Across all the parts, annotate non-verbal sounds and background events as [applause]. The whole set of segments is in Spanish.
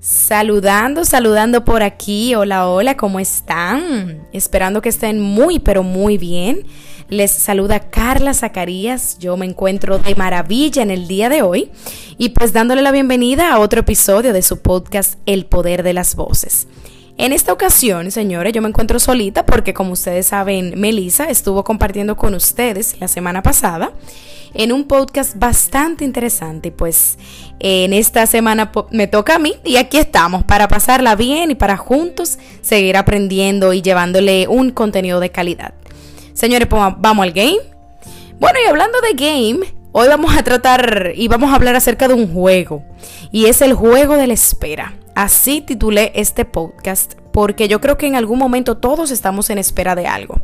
Saludando, saludando por aquí. Hola, hola, ¿cómo están? Esperando que estén muy, pero muy bien. Les saluda Carla Zacarías. Yo me encuentro de maravilla en el día de hoy y pues dándole la bienvenida a otro episodio de su podcast El Poder de las Voces. En esta ocasión, señores, yo me encuentro solita porque como ustedes saben, Melissa estuvo compartiendo con ustedes la semana pasada en un podcast bastante interesante. Pues en esta semana me toca a mí y aquí estamos para pasarla bien y para juntos seguir aprendiendo y llevándole un contenido de calidad. Señores, vamos al game. Bueno, y hablando de game, hoy vamos a tratar y vamos a hablar acerca de un juego. Y es el juego de la espera. Así titulé este podcast porque yo creo que en algún momento todos estamos en espera de algo.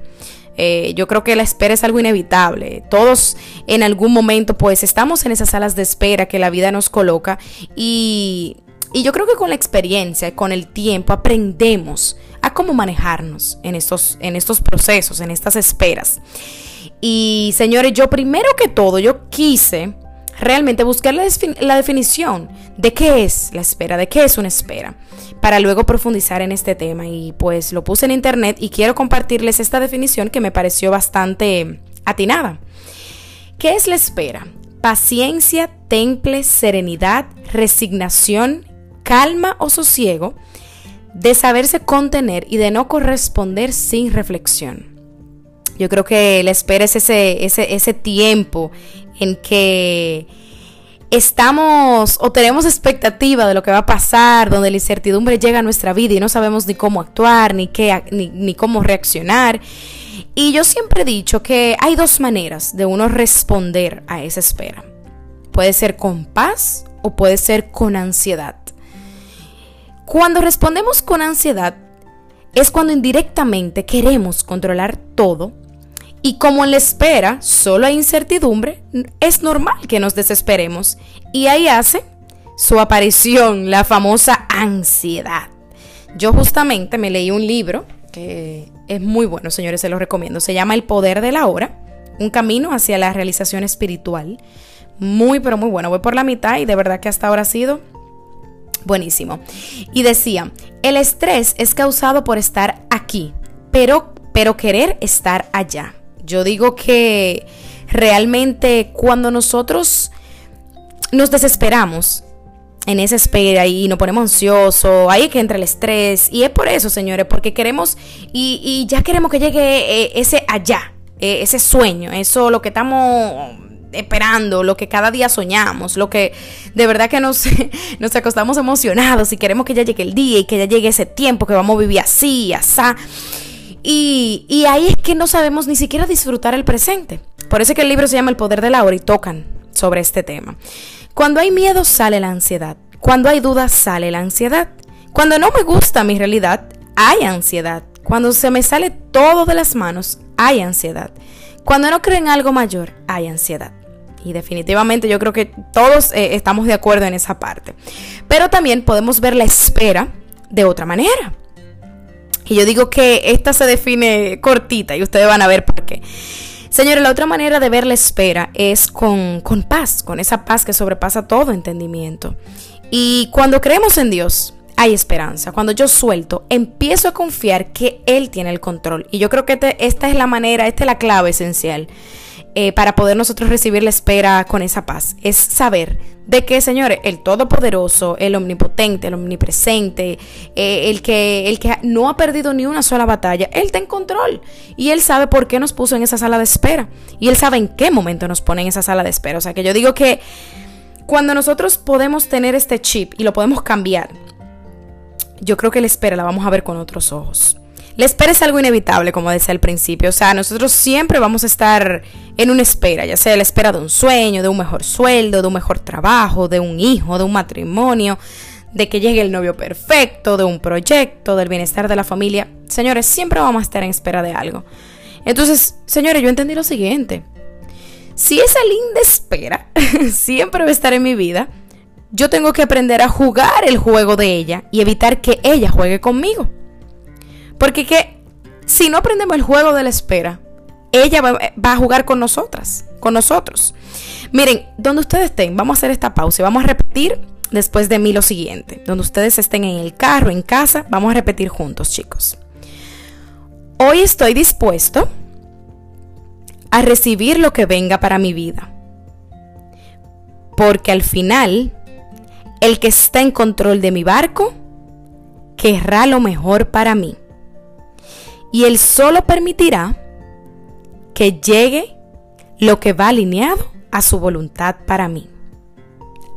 Eh, yo creo que la espera es algo inevitable. Todos en algún momento pues estamos en esas salas de espera que la vida nos coloca y, y yo creo que con la experiencia, con el tiempo, aprendemos a cómo manejarnos en estos, en estos procesos, en estas esperas. Y señores, yo primero que todo, yo quise realmente buscar la, la, definición de qué es la espera, de qué es una espera, para luego profundizar en este tema. Y pues lo puse en internet y quiero compartirles esta definición que me pareció bastante atinada. ¿Qué es la espera? Paciencia, temple, serenidad, resignación, calma o sosiego, de saberse contener y de no corresponder sin reflexión. Yo creo que la espera es ese, ese, ese tiempo en que estamos o tenemos expectativa de lo que va a pasar, donde la incertidumbre llega a nuestra vida y no sabemos ni cómo actuar, ni, qué, ni, ni cómo reaccionar. Y yo siempre he dicho que hay dos maneras de uno responder a esa espera. Puede ser con paz o puede ser con ansiedad. Cuando respondemos con ansiedad es cuando indirectamente queremos controlar todo y como en la espera solo hay incertidumbre, es normal que nos desesperemos. Y ahí hace su aparición la famosa ansiedad. Yo justamente me leí un libro que es muy bueno, señores, se lo recomiendo. Se llama El Poder de la Hora, un camino hacia la realización espiritual. Muy, pero muy bueno. Voy por la mitad y de verdad que hasta ahora ha sido buenísimo. Y decía, el estrés es causado por estar aquí, pero, pero querer estar allá. Yo digo que realmente cuando nosotros nos desesperamos en esa espera y nos ponemos ansiosos, ahí es que entra el estrés. Y es por eso, señores, porque queremos y, ya queremos que llegue eh, ese allá, eh, ese sueño, eso lo que estamos esperando, lo que cada día soñamos, lo que de verdad que nos, [laughs] nos acostamos emocionados y queremos que ya llegue el día y que ya llegue ese tiempo que vamos a vivir así, así. Y, ahí es que no sabemos ni siquiera disfrutar el presente. Por eso es que el libro se llama El Poder de la Hora y tocan sobre este tema. Cuando hay miedo sale la ansiedad. Cuando hay dudas sale la ansiedad. Cuando no me gusta mi realidad, hay ansiedad. Cuando se me sale todo de las manos, hay ansiedad. Cuando no creo en algo mayor, hay ansiedad. Y definitivamente yo creo que todos eh, estamos de acuerdo en esa parte. Pero también podemos ver la espera de otra manera. Y yo digo que esta se define cortita y ustedes van a ver por qué. Señores, la otra manera de ver la espera es con, con paz, con esa paz que sobrepasa todo entendimiento. Y cuando creemos en Dios, hay esperanza. Cuando yo suelto, empiezo a confiar que Él tiene el control. Y yo creo que esta es la manera, esta es la clave esencial eh, para poder nosotros recibir la espera con esa paz. Es saber de que, señores, el Todopoderoso, el Omnipotente, el Omnipresente, eh, el, que, el que no ha perdido ni una sola batalla, Él está en control. Y Él sabe por qué nos puso en esa sala de espera. Y Él sabe en qué momento nos pone en esa sala de espera. O sea que yo digo que cuando nosotros podemos tener este chip y lo podemos cambiar, yo creo que la espera la vamos a ver con otros ojos. La espera es algo inevitable, como decía al principio. O sea, nosotros siempre vamos a estar en una espera, ya sea la espera de un sueño, de un mejor sueldo, de un mejor trabajo, de un hijo, de un matrimonio, de que llegue el novio perfecto, de un proyecto, del bienestar de la familia. Señores, siempre vamos a estar en espera de algo. Entonces, señores, yo entendí lo siguiente. Si esa linda espera [laughs] siempre va a estar en mi vida, yo tengo que aprender a jugar el juego de ella y evitar que ella juegue conmigo. Porque que si no aprendemos el juego de la espera, ella va, a jugar con nosotras, con nosotros. Miren, donde ustedes estén, vamos a hacer esta pausa y vamos a repetir después de mí lo siguiente. Donde ustedes estén en el carro, en casa, vamos a repetir juntos, chicos. Hoy estoy dispuesto a recibir lo que venga para mi vida. Porque al final, el que está en control de mi barco querrá lo mejor para mí. Y él solo permitirá que llegue lo que va alineado a su voluntad para mí.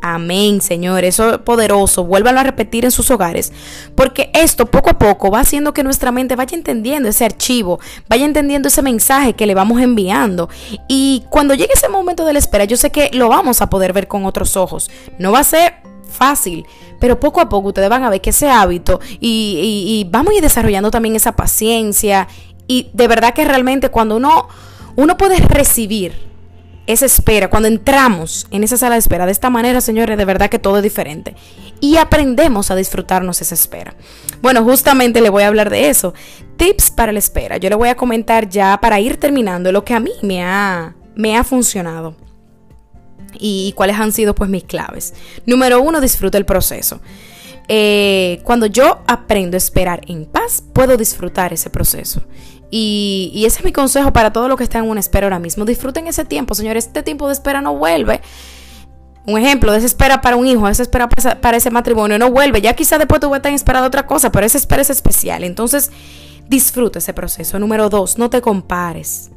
Amén, Señor. Eso es poderoso. Vuélvanlo a repetir en sus hogares. Porque esto poco a poco va haciendo que nuestra mente vaya entendiendo ese archivo, vaya entendiendo ese mensaje que le vamos enviando. Y cuando llegue ese momento de la espera, yo sé que lo vamos a poder ver con otros ojos. No va a ser fácil, pero poco a poco ustedes van a ver que ese hábito y, y vamos a ir desarrollando también esa paciencia. Y de verdad que realmente cuando uno, uno puede recibir esa espera, cuando entramos en esa sala de espera de esta manera, señores, de verdad que todo es diferente. Y aprendemos a disfrutarnos esa espera. Bueno, justamente le voy a hablar de eso. Tips para la espera. Yo le voy a comentar ya para ir terminando lo que a mí me ha, me ha funcionado. Y, cuáles han sido pues mis claves. Número uno, disfruta el proceso. Eh, cuando yo aprendo a esperar en paz, puedo disfrutar ese proceso. Y, ese es mi consejo para todos los que están en una espera ahora mismo. Disfruten ese tiempo, señores. Este tiempo de espera no vuelve. Un ejemplo, de esa espera para un hijo, de esa espera para ese matrimonio no vuelve. Ya quizá después tú vas a esperando otra cosa, pero esa espera es especial. Entonces, disfruta ese proceso. Número dos, no te compares.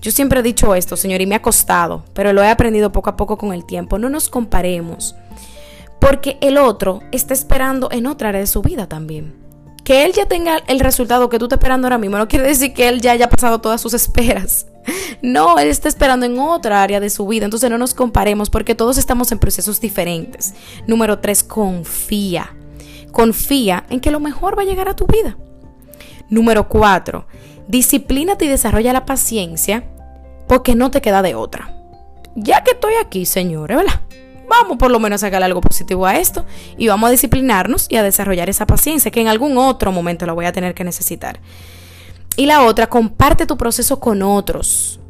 Yo siempre he dicho esto, señor, y me ha costado, pero lo he aprendido poco a poco con el tiempo. No nos comparemos, porque el otro está esperando en otra área de su vida también que él ya tenga el resultado que tú estás esperando ahora mismo no quiere decir que él ya haya pasado todas sus esperas. [laughs] No, él está esperando en otra área de su vida. Entonces no nos comparemos porque todos estamos en procesos diferentes. Número tres, confía. Confía en que lo mejor va a llegar a tu vida. Número cuatro, disciplínate y desarrolla la paciencia porque no te queda de otra. Ya que estoy aquí, señores, ¿verdad? vamos por lo menos a sacar algo positivo a esto y vamos a disciplinarnos y a desarrollar esa paciencia que en algún otro momento la voy a tener que necesitar. Y la otra, comparte tu proceso con otros.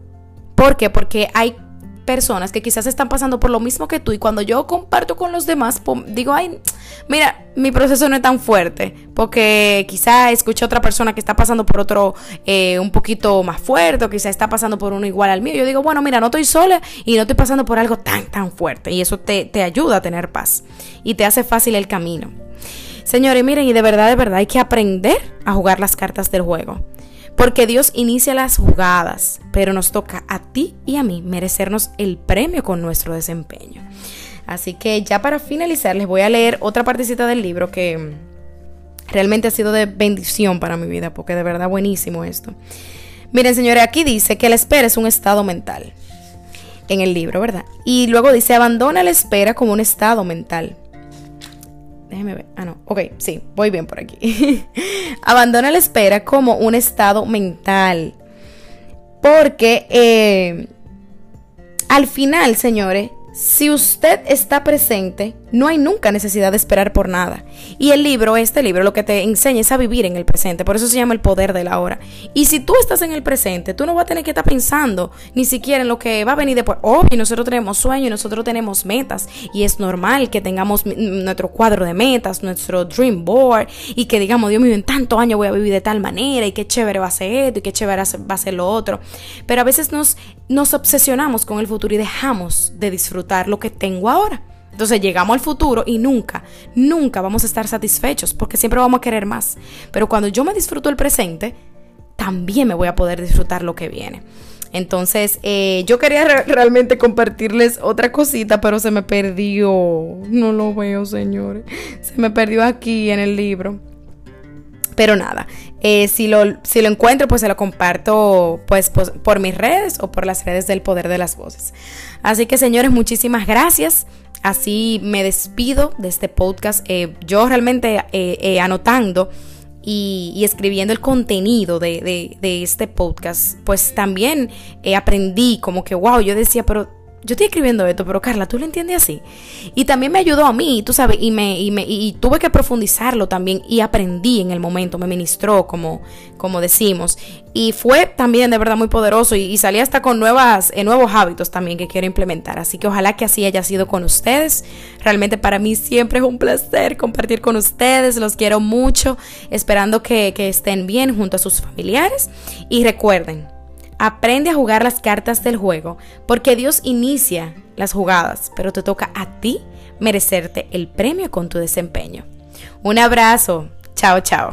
¿Por qué? Porque hay personas que quizás están pasando por lo mismo que tú y cuando yo comparto con los demás, digo, ay, mira, mi proceso no es tan fuerte, porque quizás escuché a otra persona que está pasando por otro eh, un poquito más fuerte, o quizá está pasando por uno igual al mío. Yo digo, bueno, mira, no estoy sola y no estoy pasando por algo tan, tan fuerte. Y eso te, te ayuda a tener paz y te hace fácil el camino. Señores, miren, y de verdad, de verdad hay que aprender a jugar las cartas del juego. Porque Dios inicia las jugadas, pero nos toca a ti y a mí merecernos el premio con nuestro desempeño. Así que ya para finalizar les voy a leer otra partecita del libro que realmente ha sido de bendición para mi vida, porque de verdad buenísimo esto. Miren, señores, aquí dice que la espera es un estado mental. En el libro, ¿verdad? Y luego dice, abandona la espera como un estado mental. Déjeme ver. Ah, no. Ok, sí, voy bien por aquí. [laughs] Abandona la espera como un estado mental. Porque eh, al final, señores, si usted está presente, no hay nunca necesidad de esperar por nada. Y el libro, este libro, lo que te enseña es a vivir en el presente. Por eso se llama el poder de la hora. Y si tú estás en el presente, tú no vas a tener que estar pensando ni siquiera en lo que va a venir después. Obvio, nosotros tenemos sueños, nosotros tenemos metas. Y es normal que tengamos nuestro cuadro de metas, nuestro dream board. Y que digamos, Dios mío, en tantos años voy a vivir de tal manera. Y qué chévere va a ser esto y qué chévere va a ser lo otro. Pero a veces nos, nos obsesionamos con el futuro y dejamos de disfrutar lo que tengo ahora. Entonces llegamos al futuro y nunca, nunca vamos a estar satisfechos porque siempre vamos a querer más. Pero cuando yo me disfruto el presente, también me voy a poder disfrutar lo que viene. Entonces, eh, yo quería realmente compartirles otra cosita, pero se me perdió. No lo veo, señores. Se me perdió aquí en el libro. Pero nada, eh, si, lo, si lo encuentro, pues se lo comparto pues, pues, por mis redes o por las redes del Poder de las Voces. Así que señores, muchísimas gracias. Así me despido de este podcast. Eh, yo realmente eh, anotando y, escribiendo el contenido de, de, este podcast, pues también aprendí como que, wow, yo decía, pero yo estoy escribiendo esto, pero Carla, ¿tú lo entiendes así? Y también me ayudó a mí, tú sabes, y, me, y, me, y tuve que profundizarlo también y aprendí en el momento, me ministró, como, como decimos. Y fue también de verdad muy poderoso y, salí hasta con nuevas, eh, nuevos hábitos también que quiero implementar. Así que ojalá que así haya sido con ustedes. Realmente para mí siempre es un placer compartir con ustedes, los quiero mucho, esperando que estén bien junto a sus familiares. Y recuerden, Aprende a jugar las cartas del juego, porque Dios inicia las jugadas, pero te toca a ti merecerte el premio con tu desempeño. Un abrazo. Chao, chao.